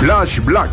Flash Black.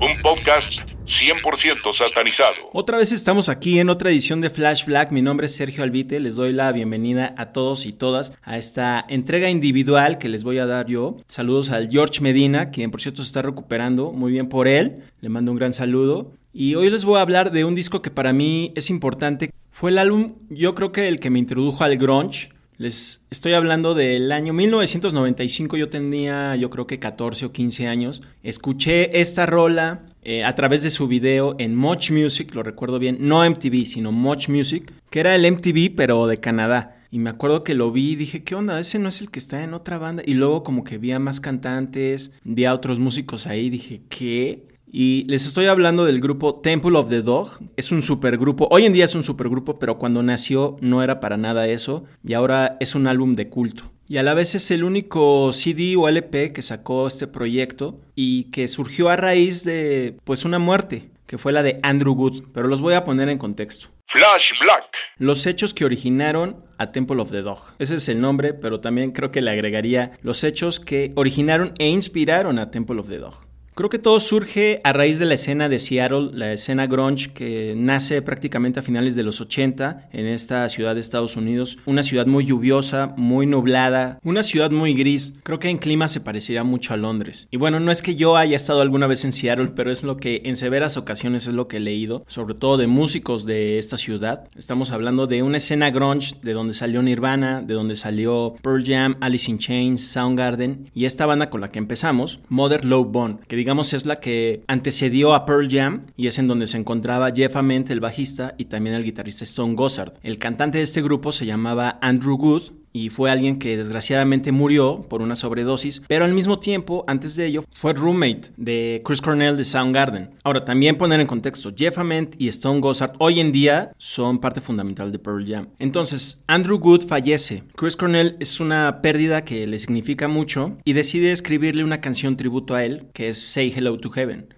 Un podcast 100% satanizado. Otra vez estamos aquí en otra edición de Flash Black. Mi nombre es Sergio Albite. Les doy la bienvenida a todos y todas a esta entrega individual que les voy a dar yo. Saludos al George Medina, quien por cierto se está recuperando. Muy bien por él. Le mando un gran saludo. Y hoy les voy a hablar de un disco que para mí es importante. Fue el álbum, yo creo que el que me introdujo al grunge. Les estoy hablando del año 1995, yo tenía yo creo que 14 o 15 años. Escuché esta rola eh, a través de su video en Much Music, lo recuerdo bien, no MTV, sino Much Music, que era el MTV pero de Canadá. Y me acuerdo que lo vi y dije, ¿qué onda? Ese no es el que está en otra banda. Y luego como que vi a más cantantes, vi a otros músicos ahí, dije, ¿qué? Y les estoy hablando del grupo Temple of the Dog. Es un supergrupo. Hoy en día es un supergrupo, pero cuando nació no era para nada eso. Y ahora es un álbum de culto. Y a la vez es el único CD o LP que sacó este proyecto y que surgió a raíz de pues una muerte, que fue la de Andrew Wood, pero los voy a poner en contexto. Flash Black. Los hechos que originaron a Temple of the Dog. Ese es el nombre, pero también creo que le agregaría los hechos que originaron e inspiraron a Temple of the Dog. Creo que todo surge a raíz de la escena de Seattle, la escena grunge que nace prácticamente a finales de los 80 en esta ciudad de Estados Unidos. Una ciudad muy lluviosa, muy nublada, una ciudad muy gris. Creo que en clima se parecería mucho a Londres. Y bueno, no es que yo haya estado alguna vez en Seattle, pero es lo que en severas ocasiones es lo que he leído, sobre todo de músicos de esta ciudad. Estamos hablando de una escena grunge de donde salió Nirvana, de donde salió Pearl Jam, Alice in Chains, Soundgarden y esta banda con la que empezamos, Mother Love Bone, que digamos es la que antecedió a Pearl Jam y es en donde se encontraba Jeff Ament, el bajista, y también el guitarrista Stone Gossard. El cantante de este grupo se llamaba Andrew Good y fue alguien que desgraciadamente murió por una sobredosis, pero al mismo tiempo, antes de ello, fue roommate de Chris Cornell de Soundgarden. Ahora, también poner en contexto, Jeff Ament y Stone Gossard hoy en día son parte fundamental de Pearl Jam. Entonces, Andrew Good fallece. Chris Cornell es una pérdida que le significa mucho y decide escribirle una canción tributo a él, que es Say Hello to Heaven.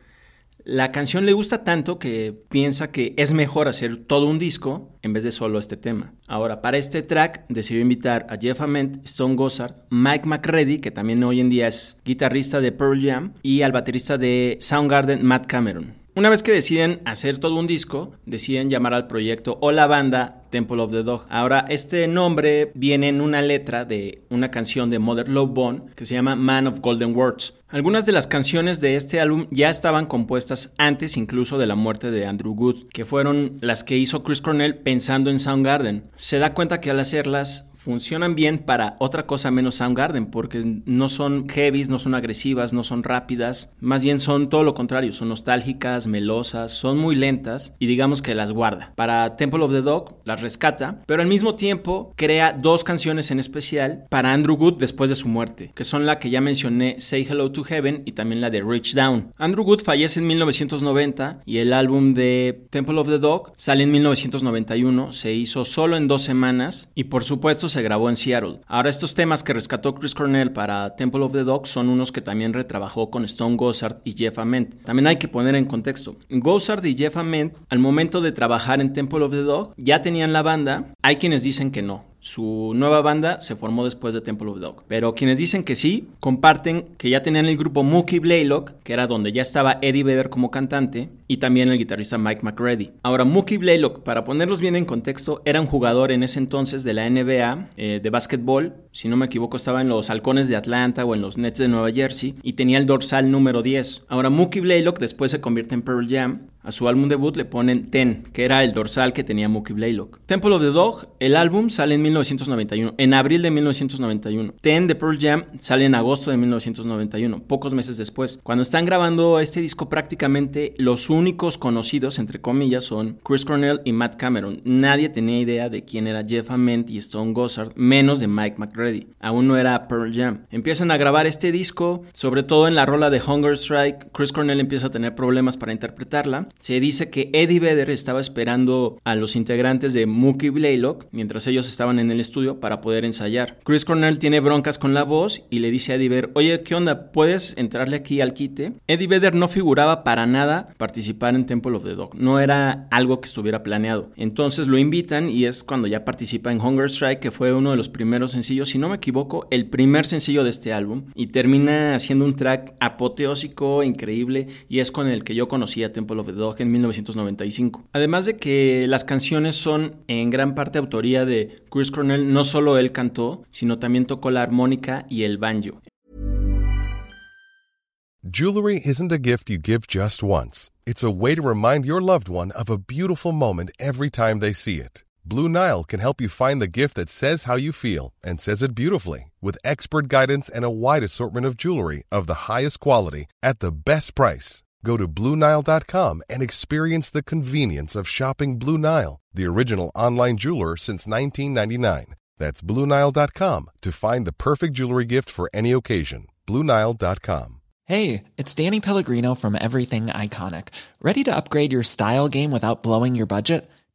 La canción le gusta tanto que piensa que es mejor hacer todo un disco en vez de solo este tema. Ahora, para este track decidió invitar a Jeff Ament, Stone Gossard, Mike McCready, que también hoy en día es guitarrista de Pearl Jam, y al baterista de Soundgarden, Matt Cameron. Una vez que deciden hacer todo un disco, deciden llamar al proyecto o la banda Temple of the Dog. Ahora, este nombre viene en una letra de una canción de Mother Love Bone que se llama Man of Golden Words. Algunas de las canciones de este álbum ya estaban compuestas antes incluso de la muerte de Andrew Good, que fueron las que hizo Chris Cornell pensando en Soundgarden. Se da cuenta que al hacerlas funcionan bien para otra cosa menos Soundgarden, porque no son heavies, no son agresivas, no son rápidas, más bien son todo lo contrario, son nostálgicas, melosas, son muy lentas y digamos que las guarda. Para Temple of the Dog las rescata, pero al mismo tiempo crea dos canciones en especial para Andrew Good después de su muerte, que son la que ya mencioné, Say Hello to Heaven y también la de Reach Down. Andrew Good fallece en 1990 y el álbum de Temple of the Dog sale en 1991, se hizo solo en dos semanas y por supuesto se grabó en Seattle. Ahora estos temas que rescató Chris Cornell para Temple of the Dog son unos que también retrabajó con Stone Gossard y Jeff Ament. También hay que poner en contexto. Gossard y Jeff Ament al momento de trabajar en Temple of the Dog ya tenían la banda. Hay quienes dicen que no. Su nueva banda se formó después de Temple of Dog. Pero quienes dicen que sí, comparten que ya tenían el grupo Mookie Blaylock, que era donde ya estaba Eddie Vedder como cantante, y también el guitarrista Mike McReady. Ahora, Mookie Blaylock, para ponerlos bien en contexto, era un jugador en ese entonces de la NBA eh, de básquetbol si no me equivoco estaba en los Halcones de Atlanta o en los Nets de Nueva Jersey y tenía el dorsal número 10. Ahora Mookie Blaylock después se convierte en Pearl Jam a su álbum debut le ponen Ten, que era el dorsal que tenía Mookie Blaylock. Temple of the Dog, el álbum sale en 1991, en abril de 1991. Ten de Pearl Jam sale en agosto de 1991, pocos meses después. Cuando están grabando este disco prácticamente los únicos conocidos, entre comillas, son Chris Cornell y Matt Cameron. Nadie tenía idea de quién era Jeff Ament y Stone Gossard, menos de Mike McReady. Aún no era Pearl Jam. Empiezan a grabar este disco, sobre todo en la rola de Hunger Strike. Chris Cornell empieza a tener problemas para interpretarla se dice que Eddie Vedder estaba esperando a los integrantes de Mookie Blaylock mientras ellos estaban en el estudio para poder ensayar. Chris Cornell tiene broncas con la voz y le dice a Eddie Vedder, oye, ¿qué onda? ¿Puedes entrarle aquí al quite? Eddie Vedder no figuraba para nada participar en Temple of the Dog. No era algo que estuviera planeado. Entonces lo invitan y es cuando ya participa en Hunger Strike, que fue uno de los primeros sencillos, si no me equivoco, el primer sencillo de este álbum. Y termina haciendo un track apoteósico, increíble, y es con el que yo conocía Temple of the en 1995. Además de que las canciones son en gran parte autoría de Chris Cornell, no solo él cantó, sino también tocó la armónica y el banjo. Jewelry isn't a gift you give just once. It's a way to remind your loved one of a beautiful moment every time they see it. Blue Nile can help you find the gift that says how you feel and says it beautifully with expert guidance and a wide assortment of jewelry of the highest quality at the best price. Go to BlueNile.com and experience the convenience of shopping Blue Nile, the original online jeweler since 1999. That's BlueNile.com to find the perfect jewelry gift for any occasion. BlueNile.com. Hey, it's Danny Pellegrino from Everything Iconic. Ready to upgrade your style game without blowing your budget?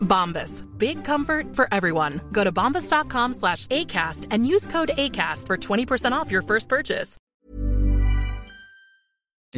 Bombas. Big comfort for everyone. Go to bombas.com slash ACAST and use code ACAST for 20% off your first purchase.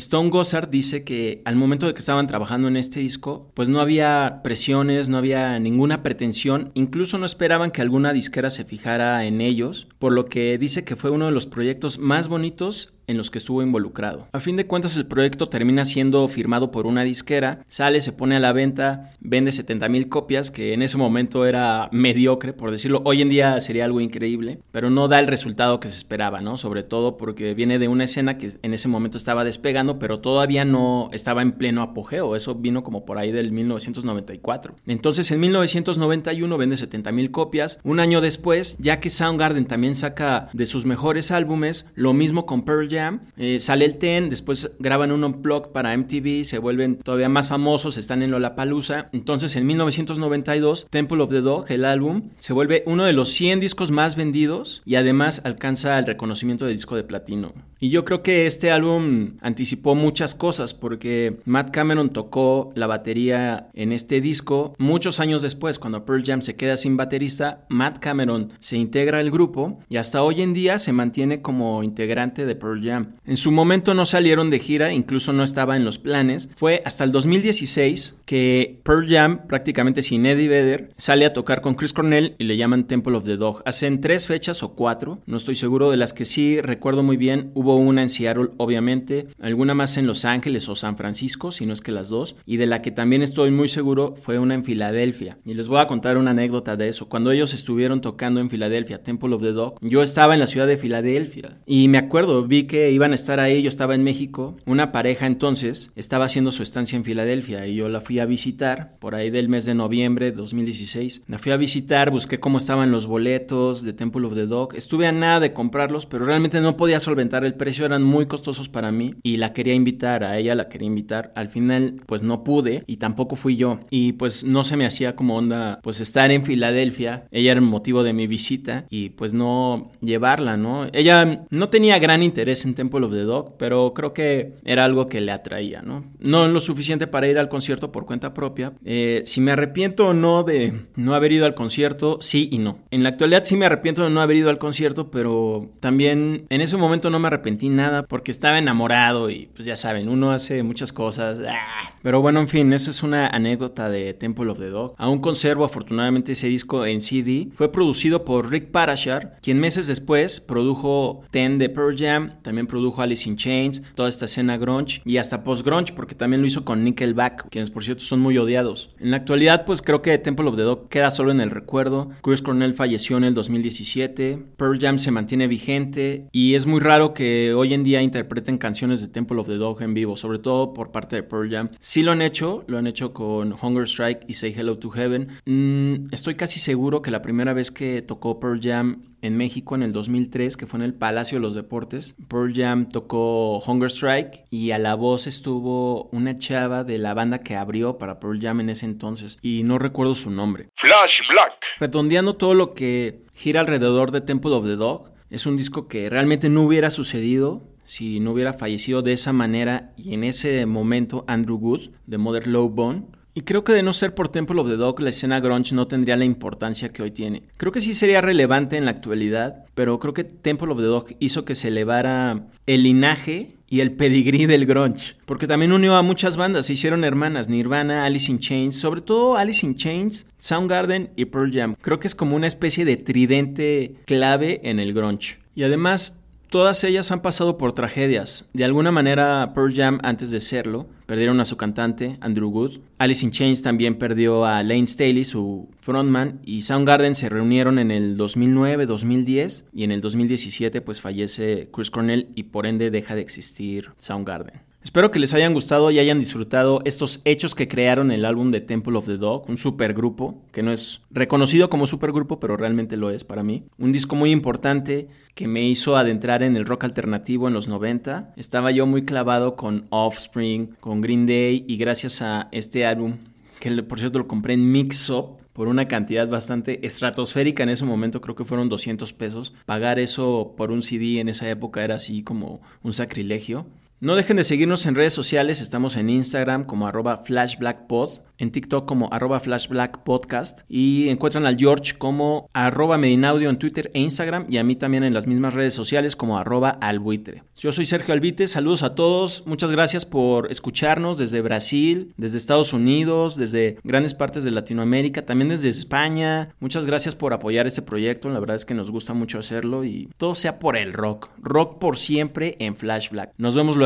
Stone Gossard dice que al momento de que estaban trabajando en este disco, pues no había presiones, no había ninguna pretensión, incluso no esperaban que alguna disquera se fijara en ellos, por lo que dice que fue uno de los proyectos más bonitos en los que estuvo involucrado. A fin de cuentas el proyecto termina siendo firmado por una disquera, sale, se pone a la venta, vende 70 mil copias, que en ese momento era mediocre, por decirlo, hoy en día sería algo increíble, pero no da el resultado que se esperaba, ¿no? Sobre todo porque viene de una escena que en ese momento estaba despegando, pero todavía no estaba en pleno apogeo, eso vino como por ahí del 1994. Entonces en 1991 vende 70 mil copias, un año después, ya que Soundgarden también saca de sus mejores álbumes, lo mismo con Pearl Jam, eh, sale el Ten, después graban un unplug para MTV, se vuelven todavía más famosos, están en Lollapalooza. Entonces en 1992, Temple of the Dog, el álbum, se vuelve uno de los 100 discos más vendidos y además alcanza el reconocimiento de disco de platino. Y yo creo que este álbum anticipó muchas cosas porque Matt Cameron tocó la batería en este disco muchos años después, cuando Pearl Jam se queda sin baterista, Matt Cameron se integra al grupo y hasta hoy en día se mantiene como integrante de Pearl Jam En su momento no salieron de gira, incluso no estaba en los planes. Fue hasta el 2016 que Pearl Jam, prácticamente sin Eddie Vedder, sale a tocar con Chris Cornell y le llaman Temple of the Dog. Hacen tres fechas o cuatro, no estoy seguro de las que sí recuerdo muy bien. Hubo una en Seattle, obviamente, alguna más en Los Ángeles o San Francisco, si no es que las dos, y de la que también estoy muy seguro fue una en Filadelfia. Y les voy a contar una anécdota de eso. Cuando ellos estuvieron tocando en Filadelfia, Temple of the Dog, yo estaba en la ciudad de Filadelfia y me acuerdo, vi que iban a estar ahí, yo estaba en México, una pareja entonces estaba haciendo su estancia en Filadelfia y yo la fui a visitar por ahí del mes de noviembre de 2016. La fui a visitar, busqué cómo estaban los boletos de Temple of the Dog. Estuve a nada de comprarlos, pero realmente no podía solventar el precio, eran muy costosos para mí y la quería invitar, a ella la quería invitar. Al final, pues no pude y tampoco fui yo. Y pues no se me hacía como onda, pues estar en Filadelfia. Ella era el motivo de mi visita y pues no llevarla, ¿no? Ella no tenía gran interés en Temple of the Dog, pero creo que era algo que le atraía, ¿no? No lo suficiente para ir al concierto por cuenta propia. Eh, si me arrepiento o no de no haber ido al concierto, sí y no. En la actualidad sí me arrepiento de no haber ido al concierto, pero también en ese momento no me arrepentí nada porque estaba enamorado y pues ya saben, uno hace muchas cosas. ¡ah! Pero bueno, en fin, esa es una anécdota de Temple of the Dog. Aún conservo afortunadamente ese disco en CD. Fue producido por Rick Parashar, quien meses después produjo Ten de Pearl Jam, también produjo Alice in Chains, toda esta escena grunge y hasta post-grunge porque también lo hizo con Nickelback, quienes por cierto son muy odiados. En la actualidad pues creo que Temple of the Dog queda solo en el recuerdo. Chris Cornell falleció en el 2017, Pearl Jam se mantiene vigente y es muy raro que hoy en día interpreten canciones de Temple of the Dog en vivo, sobre todo por parte de Pearl Jam. Sí lo han hecho, lo han hecho con Hunger Strike y Say Hello to Heaven. Mm, estoy casi seguro que la primera vez que tocó Pearl Jam en México en el 2003, que fue en el Palacio de los Deportes. Pearl Jam tocó Hunger Strike y a la voz estuvo una chava de la banda que abrió para Pearl Jam en ese entonces y no recuerdo su nombre. Flash Black. Redondeando todo lo que gira alrededor de Temple of the Dog, es un disco que realmente no hubiera sucedido si no hubiera fallecido de esa manera y en ese momento Andrew Good de Mother Low Bone. Y creo que de no ser por Temple of the Dog, la escena grunge no tendría la importancia que hoy tiene. Creo que sí sería relevante en la actualidad, pero creo que Temple of the Dog hizo que se elevara el linaje y el pedigrí del grunge, porque también unió a muchas bandas, se hicieron hermanas, Nirvana, Alice in Chains, sobre todo Alice in Chains, Soundgarden y Pearl Jam. Creo que es como una especie de tridente clave en el grunge. Y además, Todas ellas han pasado por tragedias. De alguna manera, Pearl Jam, antes de serlo, perdieron a su cantante, Andrew Wood. Alice in Chains también perdió a Lane Staley, su frontman. Y Soundgarden se reunieron en el 2009, 2010. Y en el 2017, pues fallece Chris Cornell y por ende deja de existir Soundgarden. Espero que les hayan gustado y hayan disfrutado estos hechos que crearon el álbum de Temple of the Dog, un supergrupo que no es reconocido como supergrupo, pero realmente lo es para mí. Un disco muy importante que me hizo adentrar en el rock alternativo en los 90. Estaba yo muy clavado con Offspring, con Green Day y gracias a este álbum, que por cierto lo compré en Mix Up, por una cantidad bastante estratosférica en ese momento, creo que fueron 200 pesos. Pagar eso por un CD en esa época era así como un sacrilegio. No dejen de seguirnos en redes sociales, estamos en Instagram como arroba flashblackpod, en TikTok como arroba flashblackpodcast y encuentran al George como arroba medinaudio en Twitter e Instagram y a mí también en las mismas redes sociales como arroba albuitre. Yo soy Sergio Albite, saludos a todos, muchas gracias por escucharnos desde Brasil, desde Estados Unidos, desde grandes partes de Latinoamérica, también desde España, muchas gracias por apoyar este proyecto, la verdad es que nos gusta mucho hacerlo y todo sea por el rock, rock por siempre en Flash Black. Nos vemos